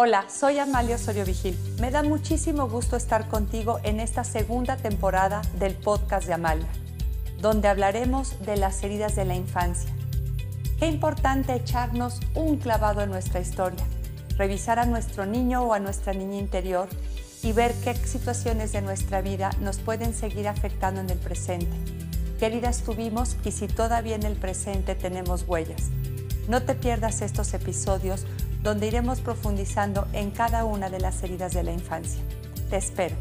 Hola, soy Amalia Osorio Vigil. Me da muchísimo gusto estar contigo en esta segunda temporada del podcast de Amalia, donde hablaremos de las heridas de la infancia. Qué importante echarnos un clavado en nuestra historia, revisar a nuestro niño o a nuestra niña interior y ver qué situaciones de nuestra vida nos pueden seguir afectando en el presente, qué heridas tuvimos y si todavía en el presente tenemos huellas. No te pierdas estos episodios donde iremos profundizando en cada una de las heridas de la infancia. Te espero.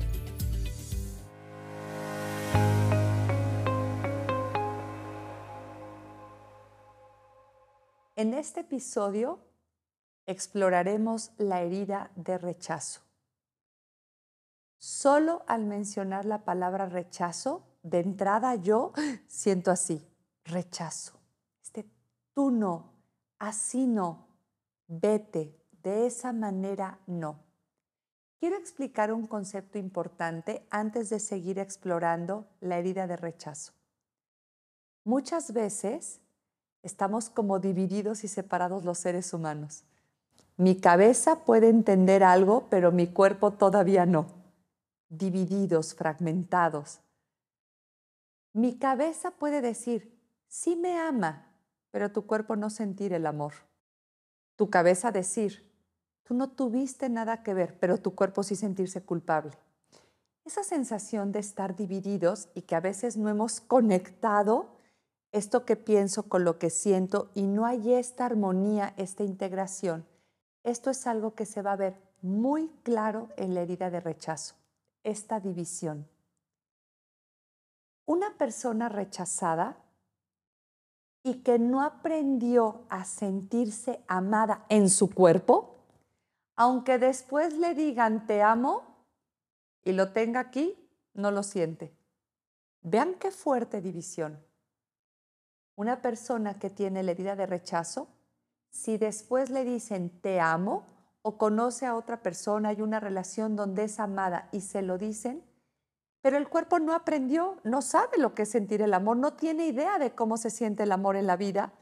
En este episodio exploraremos la herida de rechazo. Solo al mencionar la palabra rechazo, de entrada yo siento así, rechazo. Este tú no, así no, vete, de esa manera no. Quiero explicar un concepto importante antes de seguir explorando la herida de rechazo. Muchas veces estamos como divididos y separados los seres humanos. Mi cabeza puede entender algo, pero mi cuerpo todavía no. Divididos, fragmentados. Mi cabeza puede decir, sí me ama, pero tu cuerpo no sentir el amor tu cabeza decir, tú no tuviste nada que ver, pero tu cuerpo sí sentirse culpable. Esa sensación de estar divididos y que a veces no hemos conectado esto que pienso con lo que siento y no hay esta armonía, esta integración, esto es algo que se va a ver muy claro en la herida de rechazo, esta división. Una persona rechazada y que no aprendió a sentirse amada en su cuerpo, aunque después le digan te amo y lo tenga aquí, no lo siente. Vean qué fuerte división. Una persona que tiene la herida de rechazo, si después le dicen te amo o conoce a otra persona, hay una relación donde es amada y se lo dicen, pero el cuerpo no aprendió, no sabe lo que es sentir el amor, no tiene idea de cómo se siente el amor en la vida.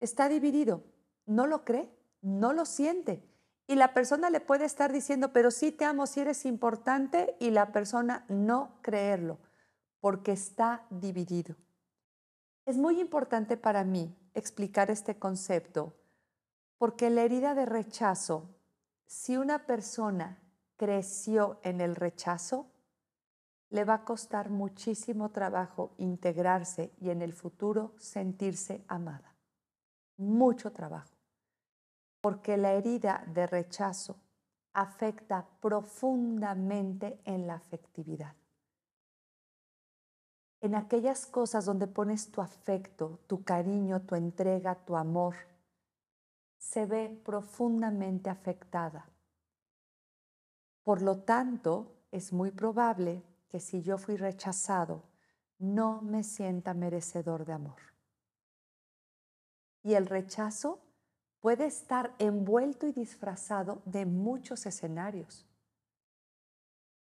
Está dividido, no lo cree, no lo siente. Y la persona le puede estar diciendo, pero sí te amo, sí eres importante, y la persona no creerlo, porque está dividido. Es muy importante para mí explicar este concepto, porque la herida de rechazo, si una persona creció en el rechazo, le va a costar muchísimo trabajo integrarse y en el futuro sentirse amada. Mucho trabajo. Porque la herida de rechazo afecta profundamente en la afectividad. En aquellas cosas donde pones tu afecto, tu cariño, tu entrega, tu amor, se ve profundamente afectada. Por lo tanto, es muy probable que si yo fui rechazado, no me sienta merecedor de amor. Y el rechazo puede estar envuelto y disfrazado de muchos escenarios.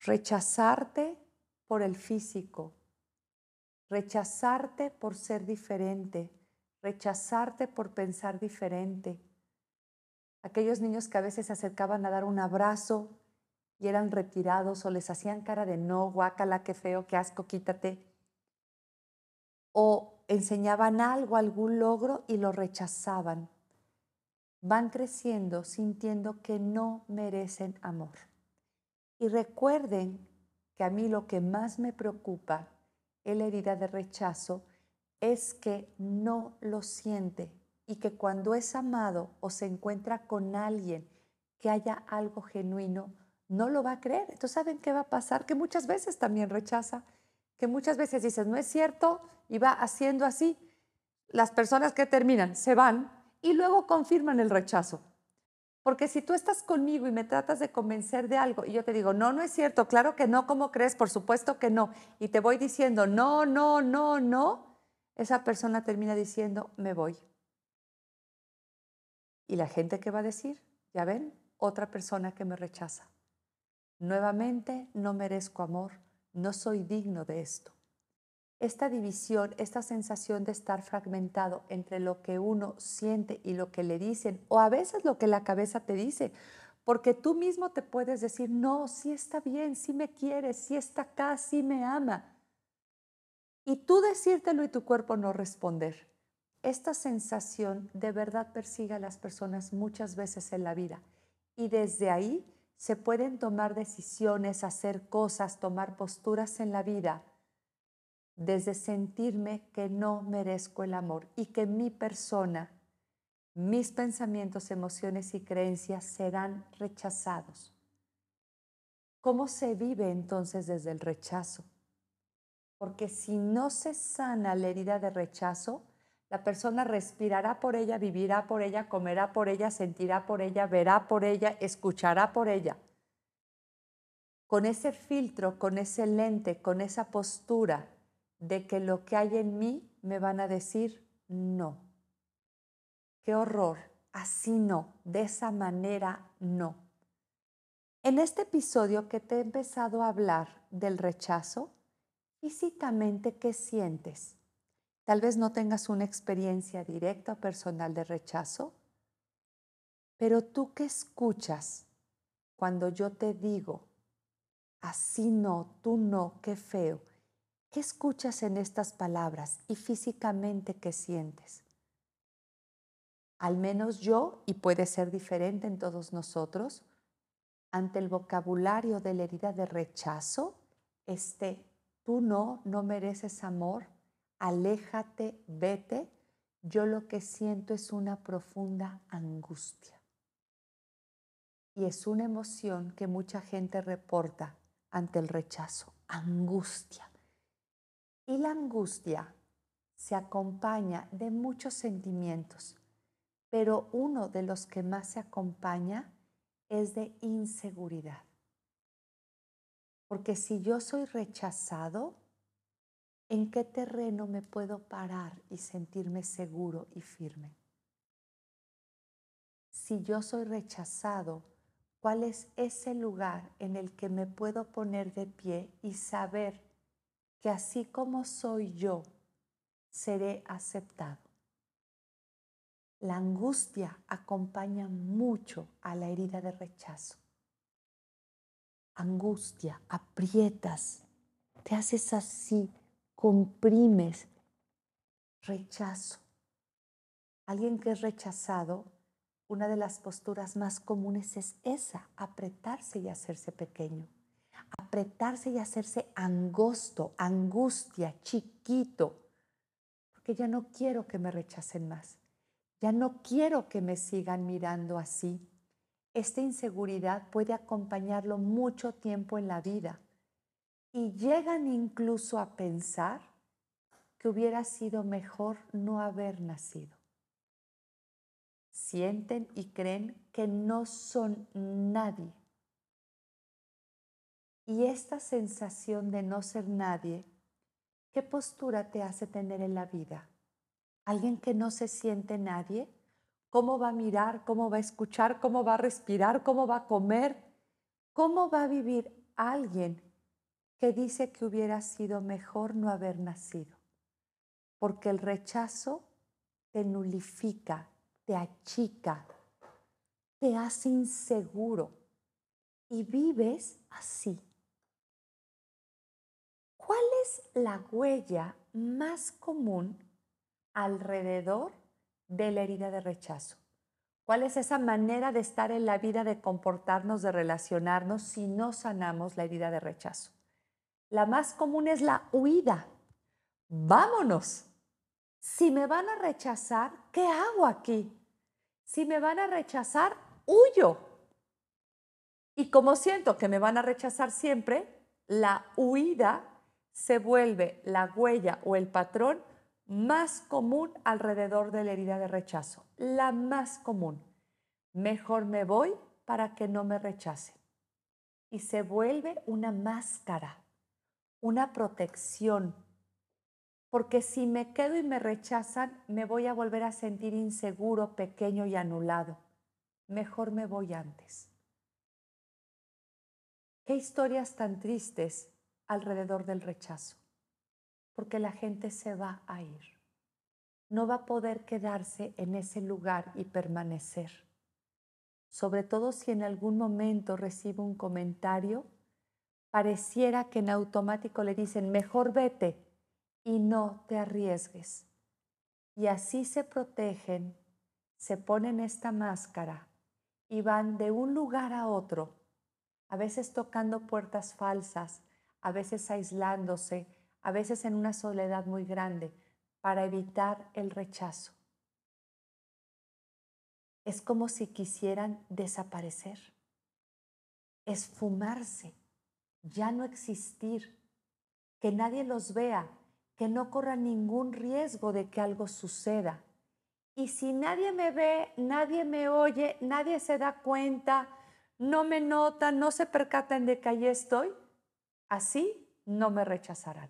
Rechazarte por el físico, rechazarte por ser diferente, rechazarte por pensar diferente. Aquellos niños que a veces se acercaban a dar un abrazo y eran retirados o les hacían cara de no, guácala, qué feo, qué asco, quítate. O enseñaban algo, algún logro y lo rechazaban. Van creciendo sintiendo que no merecen amor. Y recuerden que a mí lo que más me preocupa en la herida de rechazo es que no lo siente y que cuando es amado o se encuentra con alguien que haya algo genuino, no lo va a creer. Entonces, ¿saben qué va a pasar? Que muchas veces también rechaza, que muchas veces dices, no es cierto, y va haciendo así. Las personas que terminan se van y luego confirman el rechazo. Porque si tú estás conmigo y me tratas de convencer de algo y yo te digo, no, no es cierto, claro que no, ¿cómo crees? Por supuesto que no. Y te voy diciendo, no, no, no, no, esa persona termina diciendo, me voy. Y la gente que va a decir, ya ven, otra persona que me rechaza. Nuevamente, no merezco amor, no soy digno de esto. Esta división, esta sensación de estar fragmentado entre lo que uno siente y lo que le dicen, o a veces lo que la cabeza te dice, porque tú mismo te puedes decir, no, sí está bien, sí me quiere, sí está acá, sí me ama. Y tú decírtelo y tu cuerpo no responder. Esta sensación de verdad persigue a las personas muchas veces en la vida. Y desde ahí se pueden tomar decisiones, hacer cosas, tomar posturas en la vida, desde sentirme que no merezco el amor y que mi persona mis pensamientos, emociones y creencias serán rechazados. ¿Cómo se vive entonces desde el rechazo? Porque si no se sana la herida de rechazo, la persona respirará por ella, vivirá por ella, comerá por ella, sentirá por ella, verá por ella, escuchará por ella. Con ese filtro, con ese lente, con esa postura de que lo que hay en mí me van a decir no qué horror, así no, de esa manera no. En este episodio que te he empezado a hablar del rechazo, físicamente, ¿qué sientes? Tal vez no tengas una experiencia directa o personal de rechazo, pero tú qué escuchas cuando yo te digo, así no, tú no, qué feo. ¿Qué escuchas en estas palabras y físicamente qué sientes? al menos yo, y puede ser diferente en todos nosotros, ante el vocabulario de la herida de rechazo, este, tú no, no mereces amor, aléjate, vete, yo lo que siento es una profunda angustia. Y es una emoción que mucha gente reporta ante el rechazo, angustia. Y la angustia se acompaña de muchos sentimientos pero uno de los que más se acompaña es de inseguridad. Porque si yo soy rechazado, ¿en qué terreno me puedo parar y sentirme seguro y firme? Si yo soy rechazado, ¿cuál es ese lugar en el que me puedo poner de pie y saber que así como soy yo, seré aceptado? La angustia acompaña mucho a la herida de rechazo. Angustia, aprietas, te haces así, comprimes, rechazo. Alguien que es rechazado, una de las posturas más comunes es esa, apretarse y hacerse pequeño. Apretarse y hacerse angosto, angustia, chiquito, porque ya no quiero que me rechacen más ya no quiero que me sigan mirando así. Esta inseguridad puede acompañarlo mucho tiempo en la vida y llegan incluso a pensar que hubiera sido mejor no haber nacido. Sienten y creen que no son nadie. Y esta sensación de no ser nadie, ¿qué postura te hace tener en la vida? alguien que no se siente nadie, ¿cómo va a mirar? ¿Cómo va a escuchar? ¿Cómo va a respirar? ¿Cómo va a comer? ¿Cómo va a vivir alguien que dice que hubiera sido mejor no haber nacido? Porque el rechazo te nulifica, te achica, te hace inseguro y vives así. ¿Cuál es la huella más común alrededor de la herida de rechazo. ¿Cuál es esa manera de estar en la vida, de comportarnos, de relacionarnos si no sanamos la herida de rechazo? La más común es la huida. Vámonos. Si me van a rechazar, ¿qué hago aquí? Si me van a rechazar, huyo. Y como siento que me van a rechazar siempre, la huida se vuelve la huella o el patrón más común alrededor de la herida de rechazo, la más común. Mejor me voy para que no me rechacen. Y se vuelve una máscara, una protección, porque si me quedo y me rechazan, me voy a volver a sentir inseguro, pequeño y anulado. Mejor me voy antes. Qué historias tan tristes alrededor del rechazo porque la gente se va a ir. No va a poder quedarse en ese lugar y permanecer. sobre todo si en algún momento recibe un comentario, pareciera que en automático le dicen, mejor vete y no te arriesgues. Y así se protegen, se ponen esta máscara y van de un lugar a otro, a veces tocando puertas falsas, a veces aislándose, a veces en una soledad muy grande, para evitar el rechazo. Es como si quisieran desaparecer, esfumarse, ya no existir, que nadie los vea, que no corra ningún riesgo de que algo suceda. Y si nadie me ve, nadie me oye, nadie se da cuenta, no me nota, no se percatan de que allí estoy, así no me rechazarán.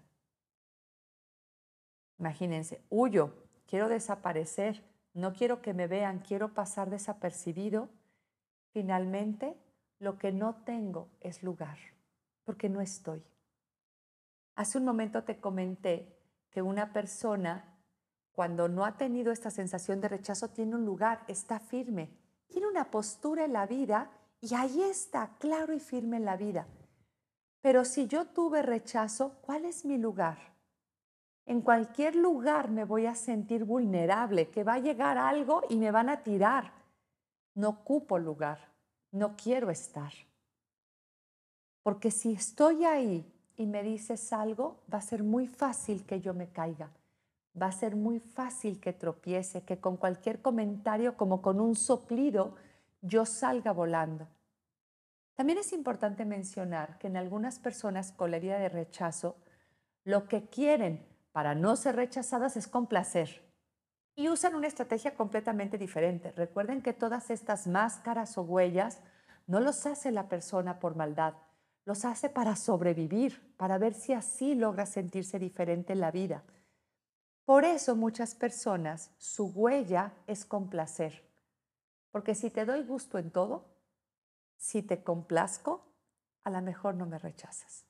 Imagínense, huyo, quiero desaparecer, no quiero que me vean, quiero pasar desapercibido. Finalmente, lo que no tengo es lugar, porque no estoy. Hace un momento te comenté que una persona, cuando no ha tenido esta sensación de rechazo, tiene un lugar, está firme, tiene una postura en la vida y ahí está, claro y firme en la vida. Pero si yo tuve rechazo, ¿cuál es mi lugar? En cualquier lugar me voy a sentir vulnerable, que va a llegar algo y me van a tirar. No ocupo lugar, no quiero estar. Porque si estoy ahí y me dices algo, va a ser muy fácil que yo me caiga. Va a ser muy fácil que tropiece, que con cualquier comentario, como con un soplido, yo salga volando. También es importante mencionar que en algunas personas con la herida de rechazo, lo que quieren para no ser rechazadas es complacer. Y usan una estrategia completamente diferente. Recuerden que todas estas máscaras o huellas no los hace la persona por maldad, los hace para sobrevivir, para ver si así logra sentirse diferente en la vida. Por eso muchas personas, su huella es complacer. Porque si te doy gusto en todo, si te complazco, a lo mejor no me rechazas.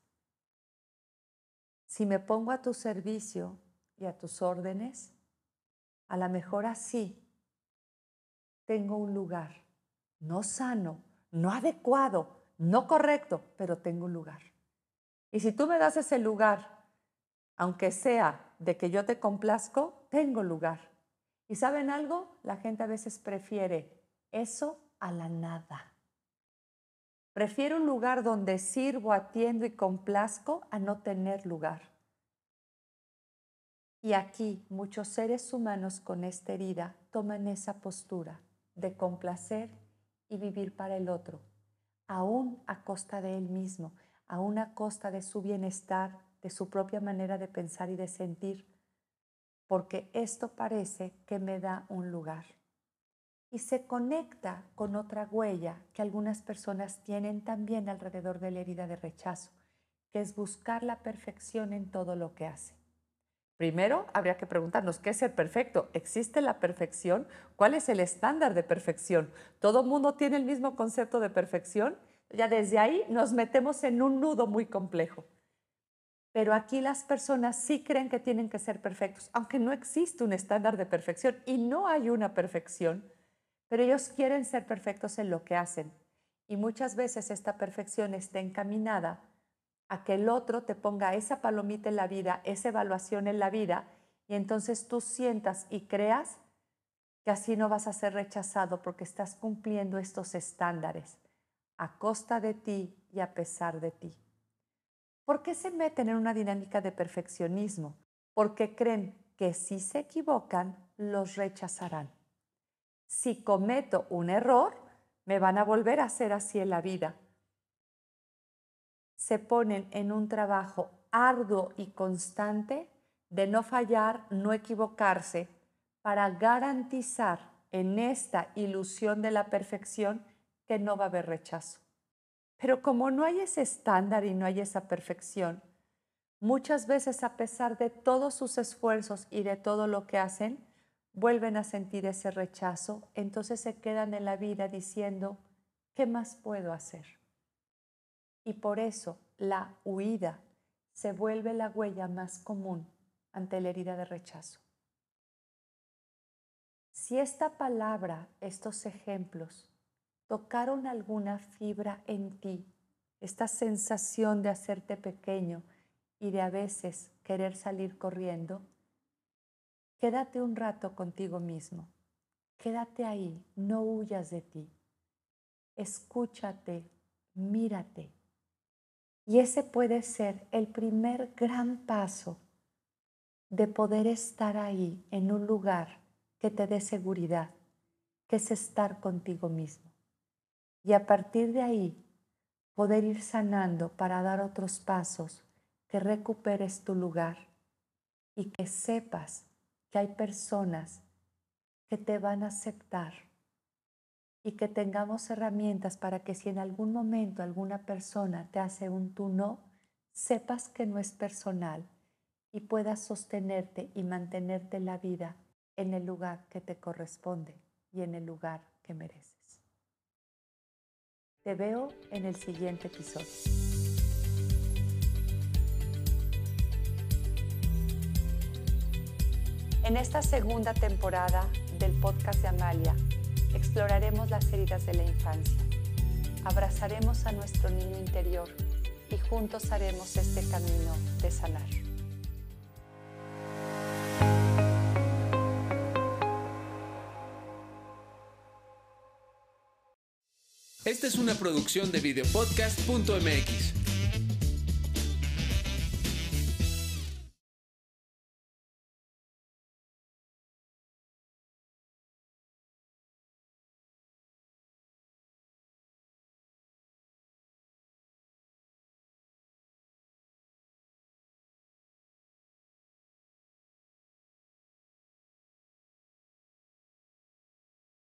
Si me pongo a tu servicio y a tus órdenes, a lo mejor así tengo un lugar, no sano, no adecuado, no correcto, pero tengo lugar. Y si tú me das ese lugar, aunque sea de que yo te complazco, tengo lugar. ¿Y saben algo? La gente a veces prefiere eso a la nada. Prefiero un lugar donde sirvo, atiendo y complazco a no tener lugar. Y aquí muchos seres humanos con esta herida toman esa postura de complacer y vivir para el otro, aún a costa de él mismo, aún a costa de su bienestar, de su propia manera de pensar y de sentir, porque esto parece que me da un lugar y se conecta con otra huella que algunas personas tienen también alrededor de la herida de rechazo, que es buscar la perfección en todo lo que hace. Primero, habría que preguntarnos, ¿qué es ser perfecto? ¿Existe la perfección? ¿Cuál es el estándar de perfección? ¿Todo el mundo tiene el mismo concepto de perfección? Ya desde ahí nos metemos en un nudo muy complejo. Pero aquí las personas sí creen que tienen que ser perfectos, aunque no existe un estándar de perfección y no hay una perfección pero ellos quieren ser perfectos en lo que hacen. Y muchas veces esta perfección está encaminada a que el otro te ponga esa palomita en la vida, esa evaluación en la vida, y entonces tú sientas y creas que así no vas a ser rechazado porque estás cumpliendo estos estándares a costa de ti y a pesar de ti. ¿Por qué se meten en una dinámica de perfeccionismo? Porque creen que si se equivocan, los rechazarán si cometo un error, me van a volver a hacer así en la vida. Se ponen en un trabajo arduo y constante de no fallar, no equivocarse, para garantizar en esta ilusión de la perfección que no va a haber rechazo. Pero como no hay ese estándar y no hay esa perfección, muchas veces a pesar de todos sus esfuerzos y de todo lo que hacen, vuelven a sentir ese rechazo, entonces se quedan en la vida diciendo, ¿qué más puedo hacer? Y por eso la huida se vuelve la huella más común ante la herida de rechazo. Si esta palabra, estos ejemplos, tocaron alguna fibra en ti, esta sensación de hacerte pequeño y de a veces querer salir corriendo, quédate un rato contigo mismo. Quédate ahí, no huyas de ti. Escúchate, mírate. Y ese puede ser el primer gran paso de poder estar ahí en un lugar que te dé seguridad, que es estar contigo mismo. Y a partir de ahí, poder ir sanando para dar otros pasos, que recuperes tu lugar y que sepas que hay personas que te van a aceptar y que tengamos herramientas para que si en algún momento alguna persona te hace un tú no, sepas que no es personal y puedas sostenerte y mantenerte la vida en el lugar que te corresponde y en el lugar que mereces. Te veo en el siguiente episodio. En esta segunda temporada del podcast de Amalia, exploraremos las heridas de la infancia. Abrazaremos a nuestro niño interior y juntos haremos este camino de sanar. Esta es una producción de videopodcast.mx.